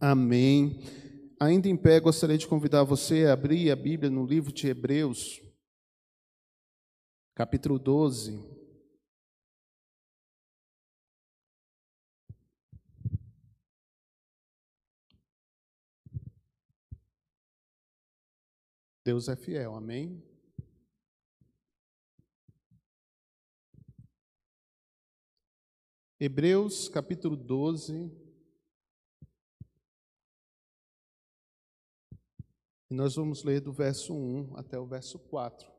Amém. Ainda em pé, gostaria de convidar você a abrir a Bíblia no livro de Hebreus, capítulo 12. Deus é fiel, amém? Hebreus capítulo 12. E nós vamos ler do verso 1 até o verso 4.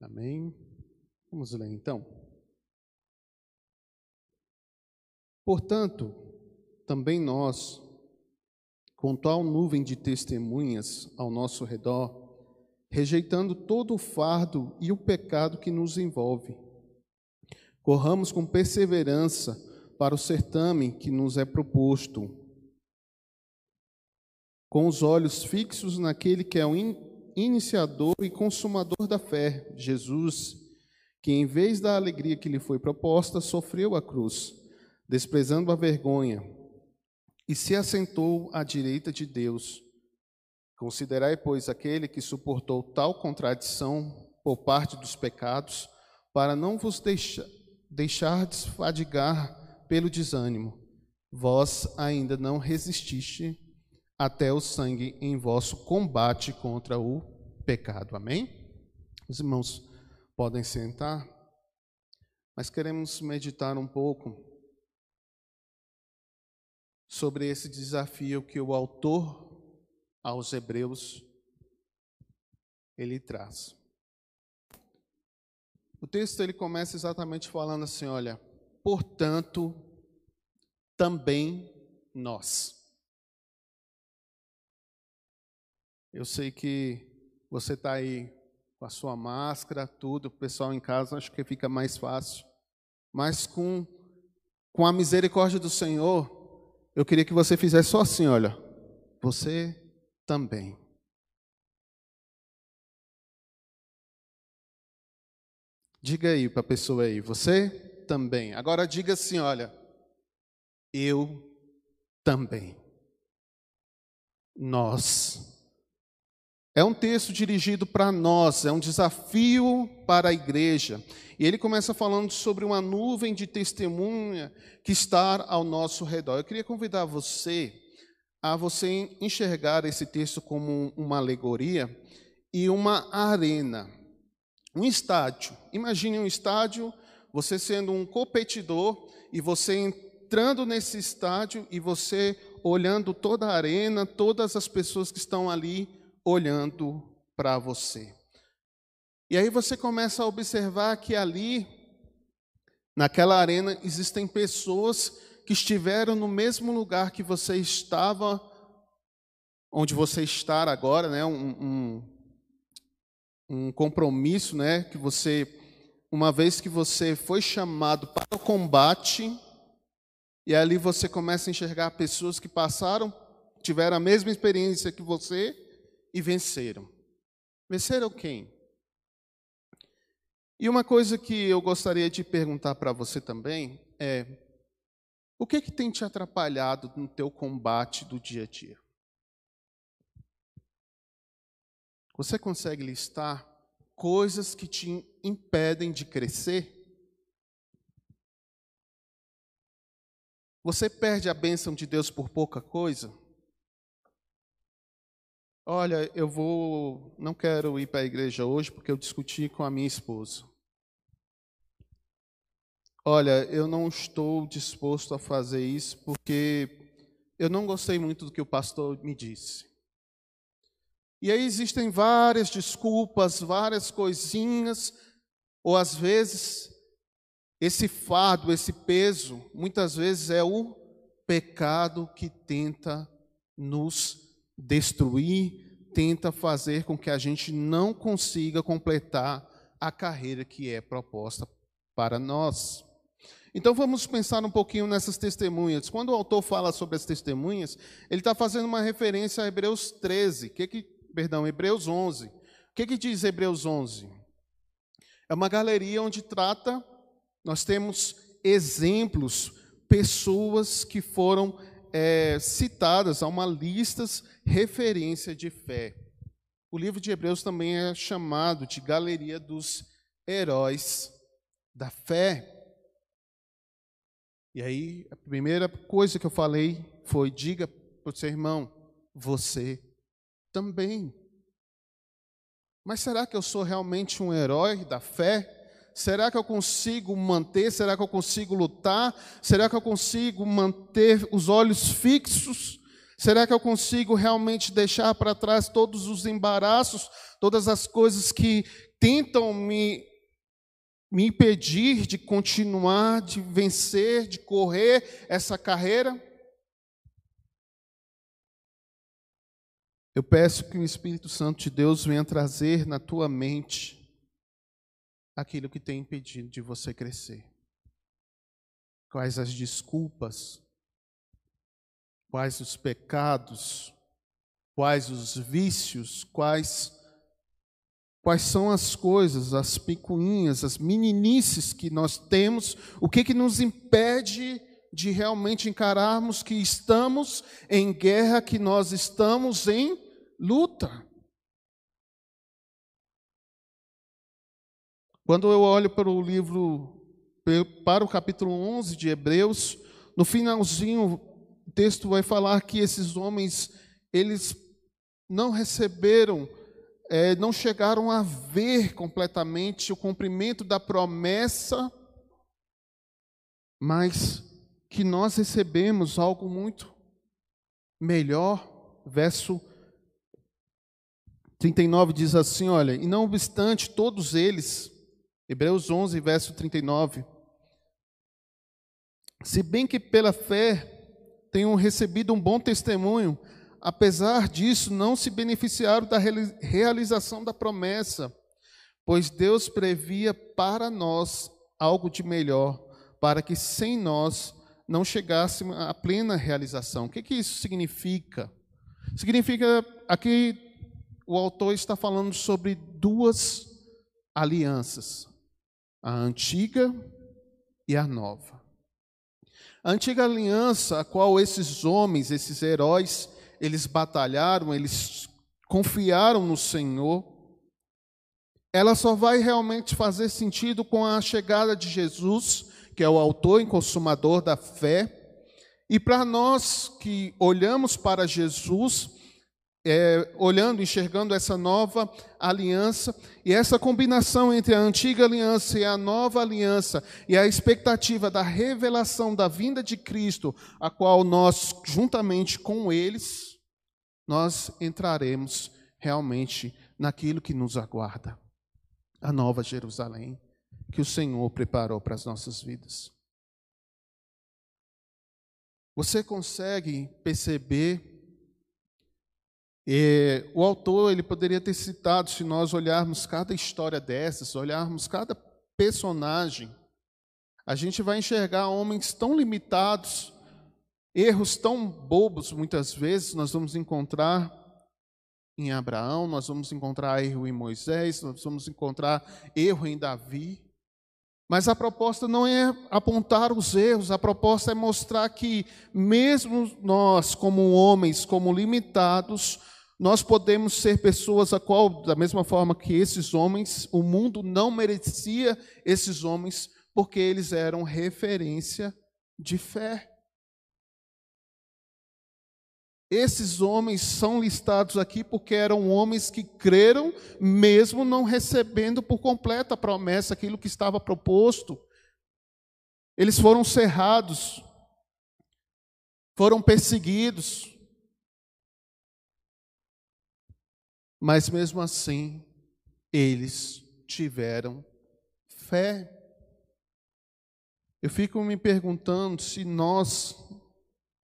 Amém? Vamos ler então. Portanto, também nós, com tal nuvem de testemunhas ao nosso redor, rejeitando todo o fardo e o pecado que nos envolve, corramos com perseverança para o certame que nos é proposto, com os olhos fixos naquele que é o iniciador e consumador da fé, Jesus, que em vez da alegria que lhe foi proposta, sofreu a cruz, desprezando a vergonha, e se assentou à direita de Deus. Considerai, pois, aquele que suportou tal contradição por parte dos pecados, para não vos deixar, deixar desfadigar pelo desânimo. Vós ainda não resististe até o sangue em vosso combate contra o pecado. Amém? Os irmãos podem sentar, mas queremos meditar um pouco sobre esse desafio que o autor aos Hebreus ele traz. O texto ele começa exatamente falando assim, olha, portanto, também nós. Eu sei que você está aí com a sua máscara, tudo, o pessoal em casa acho que fica mais fácil. Mas com, com a misericórdia do Senhor, eu queria que você fizesse só assim, olha. Você também. Diga aí para a pessoa aí, você também. Agora diga assim, olha, eu também. Nós é um texto dirigido para nós, é um desafio para a igreja. E ele começa falando sobre uma nuvem de testemunha que está ao nosso redor. Eu queria convidar você a você enxergar esse texto como uma alegoria e uma arena, um estádio. Imagine um estádio, você sendo um competidor e você entrando nesse estádio e você olhando toda a arena, todas as pessoas que estão ali olhando para você. E aí você começa a observar que ali, naquela arena, existem pessoas que estiveram no mesmo lugar que você estava, onde você está agora, né? Um, um, um compromisso, né? Que você, uma vez que você foi chamado para o combate, e ali você começa a enxergar pessoas que passaram, tiveram a mesma experiência que você, e venceram. Venceram quem? E uma coisa que eu gostaria de perguntar para você também é: o que, que tem te atrapalhado no teu combate do dia a dia? Você consegue listar coisas que te impedem de crescer? Você perde a bênção de Deus por pouca coisa? Olha, eu vou, não quero ir para a igreja hoje porque eu discuti com a minha esposa. Olha, eu não estou disposto a fazer isso porque eu não gostei muito do que o pastor me disse. E aí existem várias desculpas, várias coisinhas, ou às vezes esse fardo, esse peso, muitas vezes é o pecado que tenta nos destruir, tenta fazer com que a gente não consiga completar a carreira que é proposta para nós. Então vamos pensar um pouquinho nessas testemunhas. Quando o autor fala sobre as testemunhas, ele está fazendo uma referência a Hebreus 13, que que, perdão, Hebreus 11. O que, que diz Hebreus 11? É uma galeria onde trata, nós temos exemplos, pessoas que foram é, citadas a uma lista referência de fé. O livro de Hebreus também é chamado de galeria dos heróis da fé. E aí, a primeira coisa que eu falei foi: diga para o seu irmão, você também. Mas será que eu sou realmente um herói da fé? Será que eu consigo manter? Será que eu consigo lutar? Será que eu consigo manter os olhos fixos? Será que eu consigo realmente deixar para trás todos os embaraços, todas as coisas que tentam me, me impedir de continuar, de vencer, de correr essa carreira? Eu peço que o Espírito Santo de Deus venha trazer na tua mente aquilo que tem impedido de você crescer. Quais as desculpas, quais os pecados, quais os vícios, quais quais são as coisas, as picuinhas, as meninices que nós temos, o que que nos impede de realmente encararmos que estamos em guerra, que nós estamos em luta. Quando eu olho para o livro, para o capítulo 11 de Hebreus, no finalzinho o texto vai falar que esses homens, eles não receberam, é, não chegaram a ver completamente o cumprimento da promessa, mas que nós recebemos algo muito melhor. Verso 39 diz assim: Olha, e não obstante todos eles, Hebreus 11, verso 39, se bem que pela fé tenham recebido um bom testemunho, apesar disso não se beneficiaram da realização da promessa, pois Deus previa para nós algo de melhor, para que sem nós não chegássemos à plena realização. O que, que isso significa? Significa aqui o autor está falando sobre duas alianças, a antiga e a nova. A antiga aliança, a qual esses homens, esses heróis, eles batalharam, eles confiaram no Senhor, ela só vai realmente fazer sentido com a chegada de Jesus, que é o autor e consumador da fé. E para nós que olhamos para Jesus, é, olhando, enxergando essa nova aliança e essa combinação entre a antiga aliança e a nova aliança e a expectativa da revelação da vinda de Cristo, a qual nós, juntamente com eles, nós entraremos realmente naquilo que nos aguarda a nova Jerusalém que o Senhor preparou para as nossas vidas. Você consegue perceber e o autor ele poderia ter citado, se nós olharmos cada história dessas, olharmos cada personagem, a gente vai enxergar homens tão limitados, erros tão bobos, muitas vezes, nós vamos encontrar em Abraão, nós vamos encontrar erro em Moisés, nós vamos encontrar erro em Davi. Mas a proposta não é apontar os erros, a proposta é mostrar que, mesmo nós, como homens, como limitados, nós podemos ser pessoas a qual, da mesma forma que esses homens, o mundo não merecia esses homens, porque eles eram referência de fé. Esses homens são listados aqui porque eram homens que creram, mesmo não recebendo por completo a promessa, aquilo que estava proposto. Eles foram cerrados, foram perseguidos, Mas mesmo assim, eles tiveram fé. Eu fico me perguntando se nós,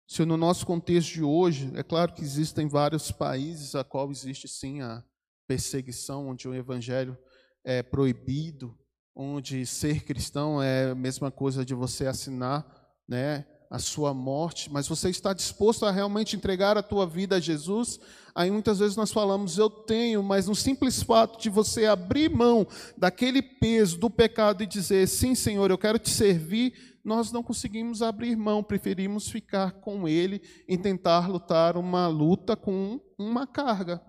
se no nosso contexto de hoje, é claro que existem vários países a qual existe sim a perseguição, onde o evangelho é proibido, onde ser cristão é a mesma coisa de você assinar, né, a sua morte, mas você está disposto a realmente entregar a tua vida a Jesus? Aí muitas vezes nós falamos, eu tenho, mas no simples fato de você abrir mão daquele peso do pecado e dizer, sim, Senhor, eu quero te servir, nós não conseguimos abrir mão, preferimos ficar com Ele e tentar lutar uma luta com uma carga.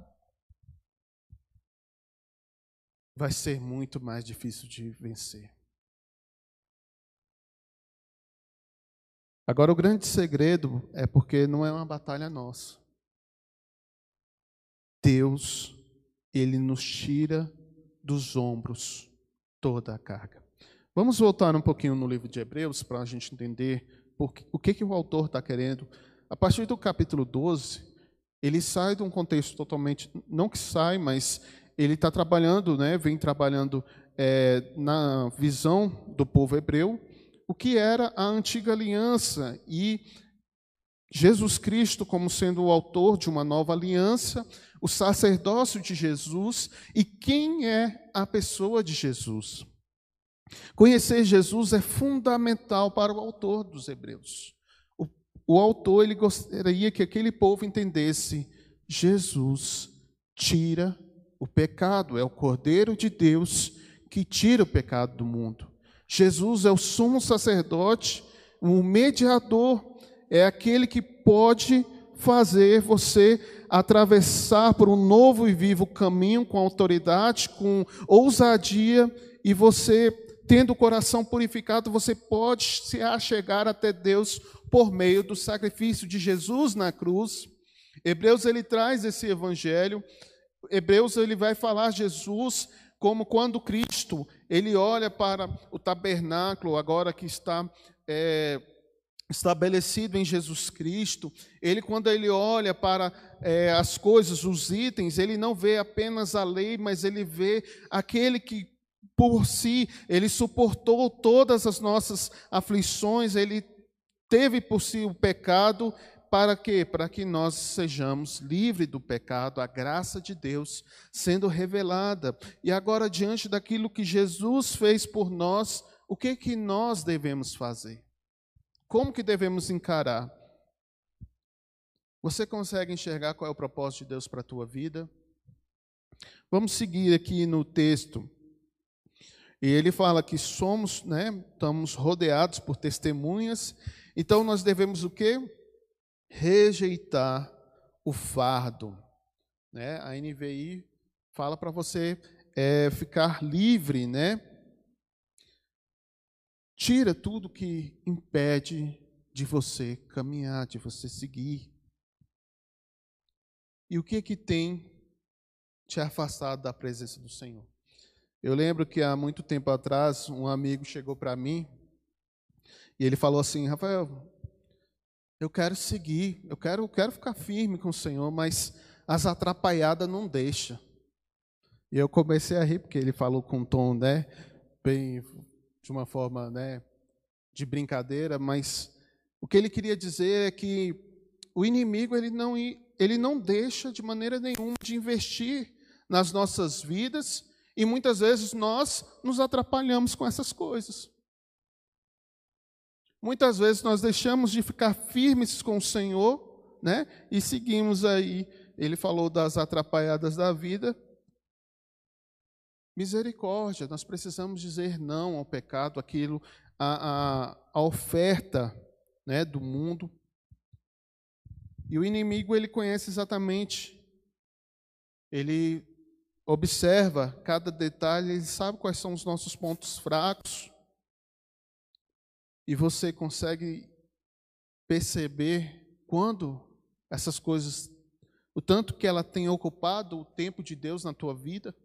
Vai ser muito mais difícil de vencer. Agora, o grande segredo é porque não é uma batalha nossa. Deus, Ele nos tira dos ombros toda a carga. Vamos voltar um pouquinho no livro de Hebreus para a gente entender o que, que o autor está querendo. A partir do capítulo 12, ele sai de um contexto totalmente, não que sai, mas ele está trabalhando, né, vem trabalhando é, na visão do povo hebreu, o que era a antiga aliança e Jesus Cristo como sendo o autor de uma nova aliança, o sacerdócio de Jesus e quem é a pessoa de Jesus. Conhecer Jesus é fundamental para o autor dos Hebreus. O, o autor ele gostaria que aquele povo entendesse: Jesus tira o pecado, é o Cordeiro de Deus que tira o pecado do mundo. Jesus é o sumo sacerdote, o mediador, é aquele que pode fazer você atravessar por um novo e vivo caminho com autoridade, com ousadia, e você, tendo o coração purificado, você pode se achegar até Deus por meio do sacrifício de Jesus na cruz. Hebreus ele traz esse evangelho. Hebreus ele vai falar Jesus como quando Cristo ele olha para o tabernáculo agora que está é, estabelecido em Jesus Cristo, ele quando ele olha para é, as coisas, os itens, ele não vê apenas a lei, mas ele vê aquele que por si ele suportou todas as nossas aflições, ele teve por si o pecado para quê? Para que nós sejamos livres do pecado, a graça de Deus sendo revelada. E agora, diante daquilo que Jesus fez por nós, o que que nós devemos fazer? Como que devemos encarar? Você consegue enxergar qual é o propósito de Deus para a tua vida? Vamos seguir aqui no texto. E ele fala que somos, né, estamos rodeados por testemunhas. Então nós devemos o quê? rejeitar o fardo. Né? A NVI fala para você é, ficar livre, né? Tira tudo que impede de você caminhar, de você seguir. E o que que tem te afastado da presença do Senhor? Eu lembro que há muito tempo atrás um amigo chegou para mim e ele falou assim, Rafael, eu quero seguir, eu quero, eu quero ficar firme com o Senhor, mas as atrapalhadas não deixam. E eu comecei a rir, porque ele falou com um tom, né, bem, de uma forma, né, de brincadeira, mas o que ele queria dizer é que o inimigo, ele não, ele não deixa de maneira nenhuma de investir nas nossas vidas, e muitas vezes nós nos atrapalhamos com essas coisas. Muitas vezes nós deixamos de ficar firmes com o Senhor, né? E seguimos aí. Ele falou das atrapalhadas da vida. Misericórdia, nós precisamos dizer não ao pecado, aquilo, a, a, a oferta né, do mundo. E o inimigo, ele conhece exatamente, ele observa cada detalhe, ele sabe quais são os nossos pontos fracos. E você consegue perceber quando essas coisas, o tanto que ela tem ocupado o tempo de Deus na tua vida?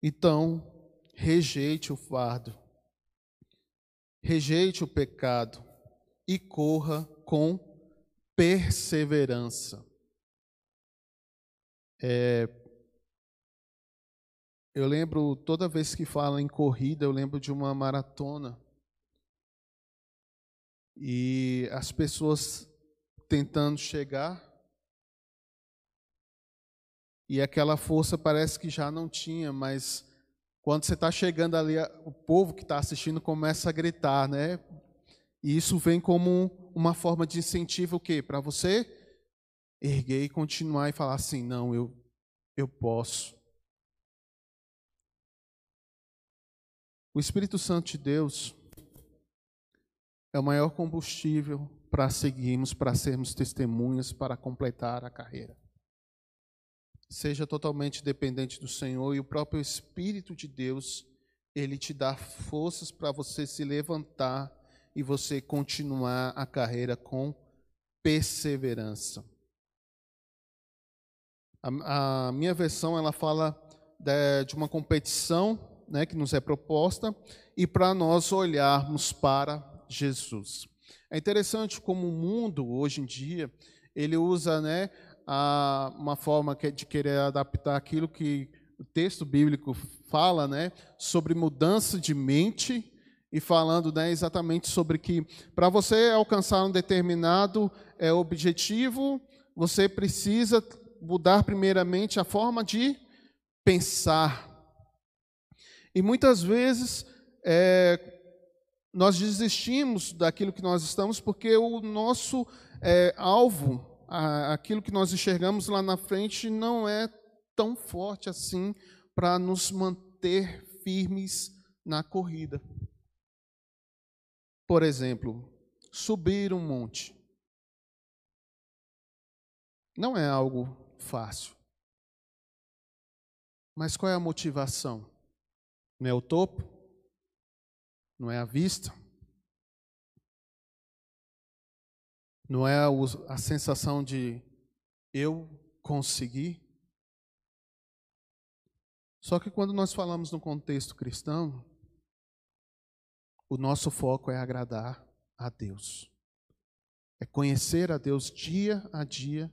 Então, rejeite o fardo, rejeite o pecado e corra com perseverança. É, eu lembro, toda vez que fala em corrida, eu lembro de uma maratona. E as pessoas tentando chegar. e aquela força parece que já não tinha, mas quando você está chegando ali, o povo que está assistindo começa a gritar, né? E isso vem como uma forma de incentivo o quê? Para você erguer e continuar e falar assim, não, eu, eu posso. O Espírito Santo de Deus é o maior combustível para seguirmos, para sermos testemunhas, para completar a carreira. Seja totalmente dependente do Senhor e o próprio Espírito de Deus, ele te dá forças para você se levantar e você continuar a carreira com perseverança. A, a minha versão ela fala de, de uma competição né, que nos é proposta e para nós olharmos para Jesus. É interessante como o mundo, hoje em dia, ele usa né, a, uma forma de querer adaptar aquilo que o texto bíblico fala né, sobre mudança de mente e falando né, exatamente sobre que para você alcançar um determinado é, objetivo, você precisa mudar primeiramente a forma de pensar. E muitas vezes é, nós desistimos daquilo que nós estamos porque o nosso é, alvo, a, aquilo que nós enxergamos lá na frente, não é tão forte assim para nos manter firmes na corrida. Por exemplo, subir um monte. Não é algo fácil. Mas qual é a motivação? Não é o topo? não é a vista, não é a sensação de eu consegui. Só que quando nós falamos no contexto cristão, o nosso foco é agradar a Deus, é conhecer a Deus dia a dia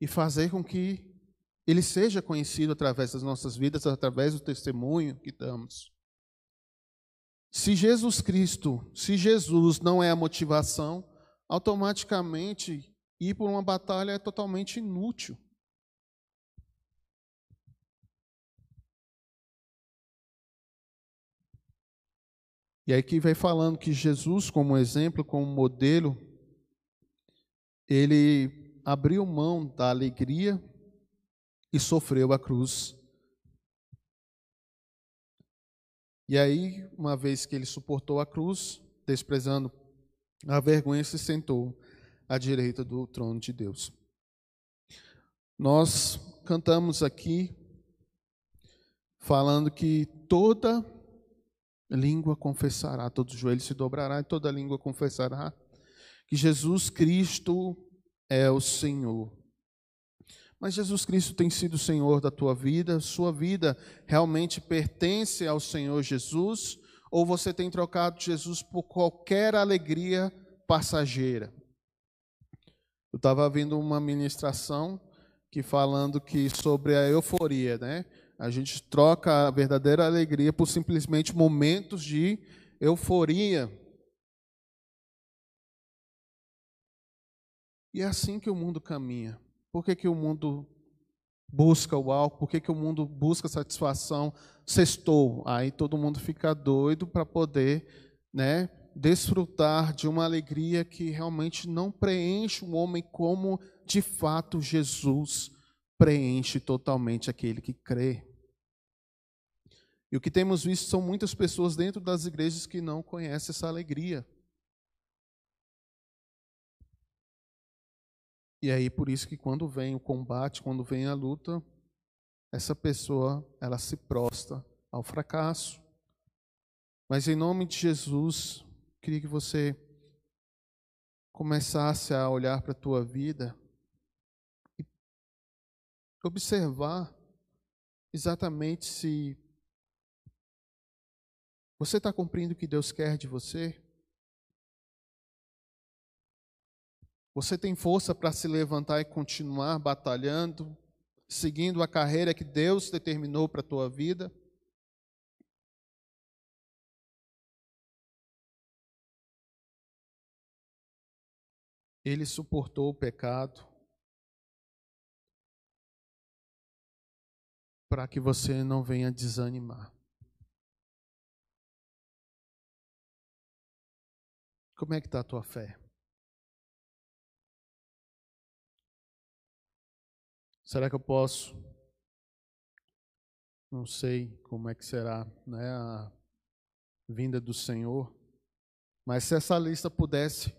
e fazer com que Ele seja conhecido através das nossas vidas, através do testemunho que damos. Se Jesus Cristo, se Jesus não é a motivação, automaticamente ir por uma batalha é totalmente inútil. E aí que vai falando que Jesus, como exemplo, como modelo, ele abriu mão da alegria e sofreu a cruz E aí, uma vez que ele suportou a cruz, desprezando a vergonha, se sentou à direita do trono de Deus. Nós cantamos aqui falando que toda língua confessará, todo joelho se dobrará e toda língua confessará que Jesus Cristo é o Senhor. Mas Jesus Cristo tem sido Senhor da tua vida? Sua vida realmente pertence ao Senhor Jesus? Ou você tem trocado Jesus por qualquer alegria passageira? Eu estava vendo uma ministração que falando que sobre a euforia, né? A gente troca a verdadeira alegria por simplesmente momentos de euforia. E é assim que o mundo caminha. Por que, que o mundo busca o álcool? Por que, que o mundo busca satisfação? Sextou. Aí todo mundo fica doido para poder né, desfrutar de uma alegria que realmente não preenche o homem como de fato Jesus preenche totalmente aquele que crê. E o que temos visto são muitas pessoas dentro das igrejas que não conhecem essa alegria. E aí por isso que quando vem o combate, quando vem a luta, essa pessoa ela se prostra ao fracasso. Mas em nome de Jesus, queria que você começasse a olhar para a tua vida e observar exatamente se você está cumprindo o que Deus quer de você. Você tem força para se levantar e continuar batalhando, seguindo a carreira que Deus determinou para a tua vida? Ele suportou o pecado. para que você não venha desanimar. Como é que está a tua fé? Será que eu posso? Não sei como é que será né, a vinda do Senhor, mas se essa lista pudesse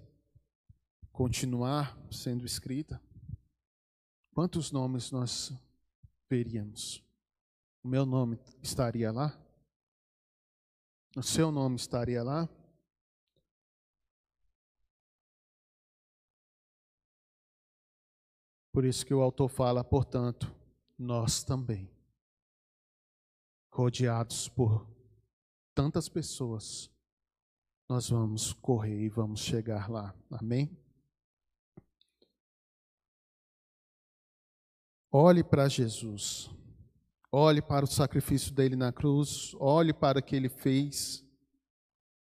continuar sendo escrita, quantos nomes nós veríamos? O meu nome estaria lá? O seu nome estaria lá? Por isso que o autor fala, portanto, nós também, rodeados por tantas pessoas, nós vamos correr e vamos chegar lá. Amém? Olhe para Jesus, olhe para o sacrifício dele na cruz, olhe para o que ele fez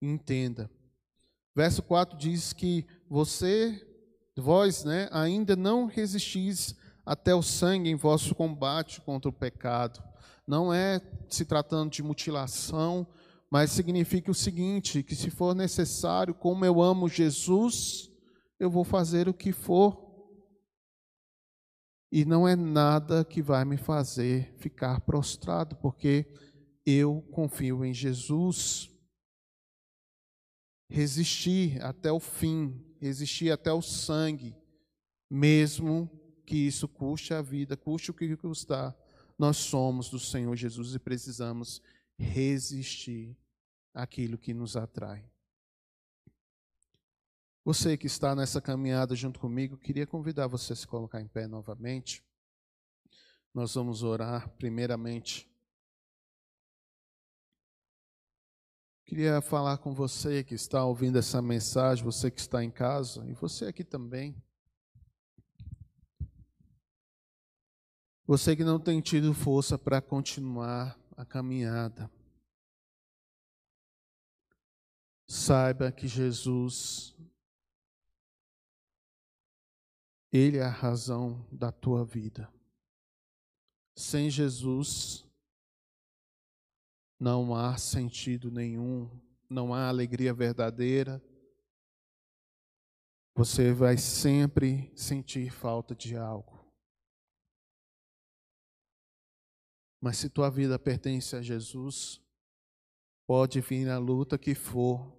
entenda. Verso 4 diz que você Vós, né, ainda não resistis até o sangue em vosso combate contra o pecado. Não é se tratando de mutilação, mas significa o seguinte: que se for necessário, como eu amo Jesus, eu vou fazer o que for. E não é nada que vai me fazer ficar prostrado, porque eu confio em Jesus. Resistir até o fim, resistir até o sangue, mesmo que isso custe a vida, custe o que custar. Nós somos do Senhor Jesus e precisamos resistir àquilo que nos atrai. Você que está nessa caminhada junto comigo, queria convidar você a se colocar em pé novamente. Nós vamos orar primeiramente Queria falar com você que está ouvindo essa mensagem, você que está em casa e você aqui também. Você que não tem tido força para continuar a caminhada. Saiba que Jesus, Ele é a razão da tua vida. Sem Jesus, não há sentido nenhum, não há alegria verdadeira. Você vai sempre sentir falta de algo. Mas se tua vida pertence a Jesus, pode vir a luta que for,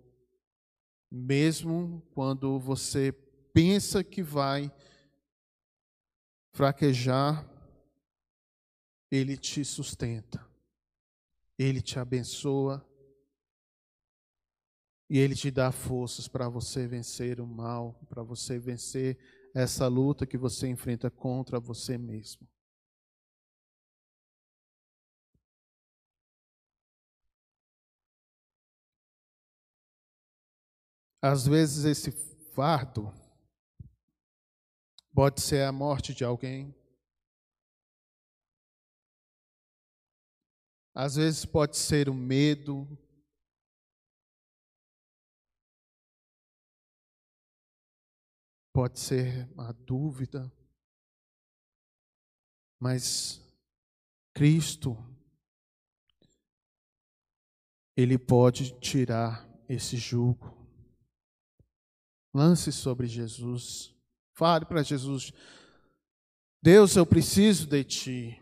mesmo quando você pensa que vai fraquejar, Ele te sustenta. Ele te abençoa e Ele te dá forças para você vencer o mal, para você vencer essa luta que você enfrenta contra você mesmo. Às vezes esse fardo pode ser a morte de alguém, Às vezes pode ser o medo, pode ser a dúvida, mas Cristo, Ele pode tirar esse jugo. Lance sobre Jesus, fale para Jesus: Deus, eu preciso de Ti,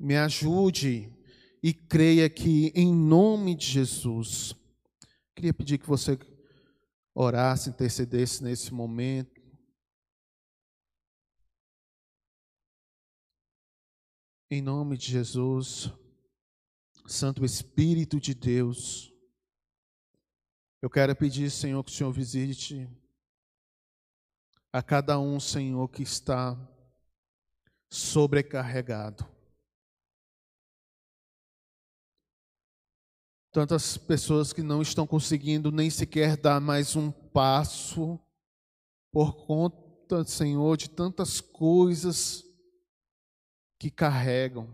me ajude e creia que, em nome de Jesus, queria pedir que você orasse, intercedesse nesse momento. Em nome de Jesus, Santo Espírito de Deus, eu quero pedir, Senhor, que o Senhor visite a cada um, Senhor, que está sobrecarregado. Tantas pessoas que não estão conseguindo nem sequer dar mais um passo por conta, Senhor, de tantas coisas que carregam.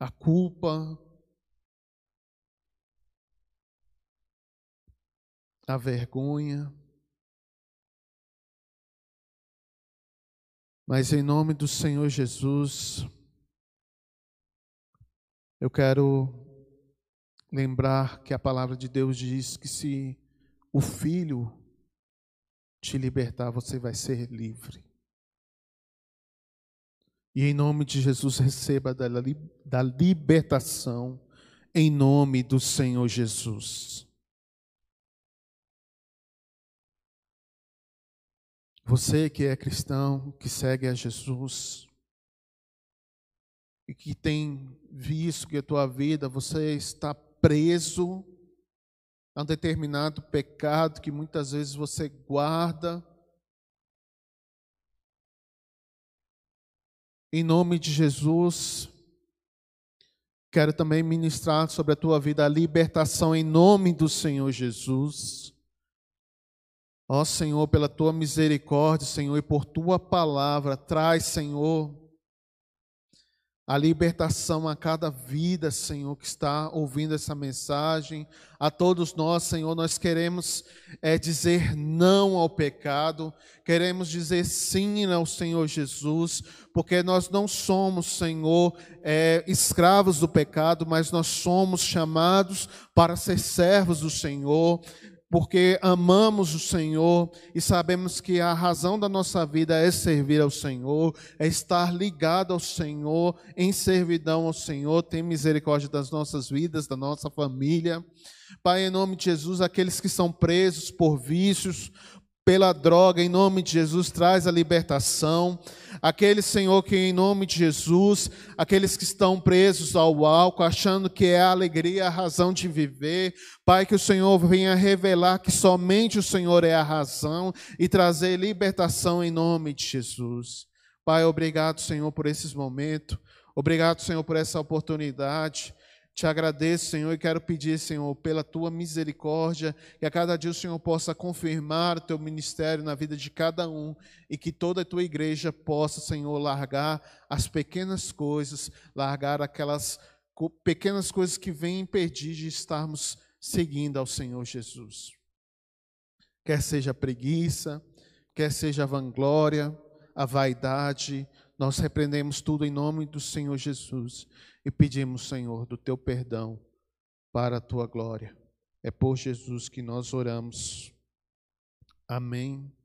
A culpa, a vergonha. Mas em nome do Senhor Jesus, Eu quero lembrar que a palavra de Deus diz que se o Filho te libertar, você vai ser livre. E em nome de Jesus, receba da libertação, em nome do Senhor Jesus. Você que é cristão, que segue a Jesus, e que tem visto que a tua vida você está preso a um determinado pecado que muitas vezes você guarda. Em nome de Jesus, quero também ministrar sobre a tua vida a libertação em nome do Senhor Jesus. Ó Senhor, pela tua misericórdia, Senhor, e por tua palavra, traz, Senhor, a libertação a cada vida, Senhor, que está ouvindo essa mensagem. A todos nós, Senhor, nós queremos é, dizer não ao pecado, queremos dizer sim ao Senhor Jesus, porque nós não somos, Senhor, é, escravos do pecado, mas nós somos chamados para ser servos do Senhor porque amamos o Senhor e sabemos que a razão da nossa vida é servir ao Senhor, é estar ligado ao Senhor, em servidão ao Senhor. Tem misericórdia das nossas vidas, da nossa família. Pai, em nome de Jesus, aqueles que são presos por vícios, pela droga, em nome de Jesus, traz a libertação. Aquele Senhor que, em nome de Jesus, aqueles que estão presos ao álcool, achando que é a alegria, a razão de viver, Pai, que o Senhor venha revelar que somente o Senhor é a razão e trazer libertação em nome de Jesus. Pai, obrigado, Senhor, por esses momentos. Obrigado, Senhor, por essa oportunidade. Te agradeço, Senhor, e quero pedir, Senhor, pela tua misericórdia, que a cada dia o Senhor possa confirmar o teu ministério na vida de cada um e que toda a tua igreja possa, Senhor, largar as pequenas coisas, largar aquelas pequenas coisas que vêm impedir de estarmos seguindo ao Senhor Jesus. Quer seja preguiça, quer seja vanglória, a vaidade, nós repreendemos tudo em nome do Senhor Jesus e pedimos, Senhor, do teu perdão para a tua glória. É por Jesus que nós oramos. Amém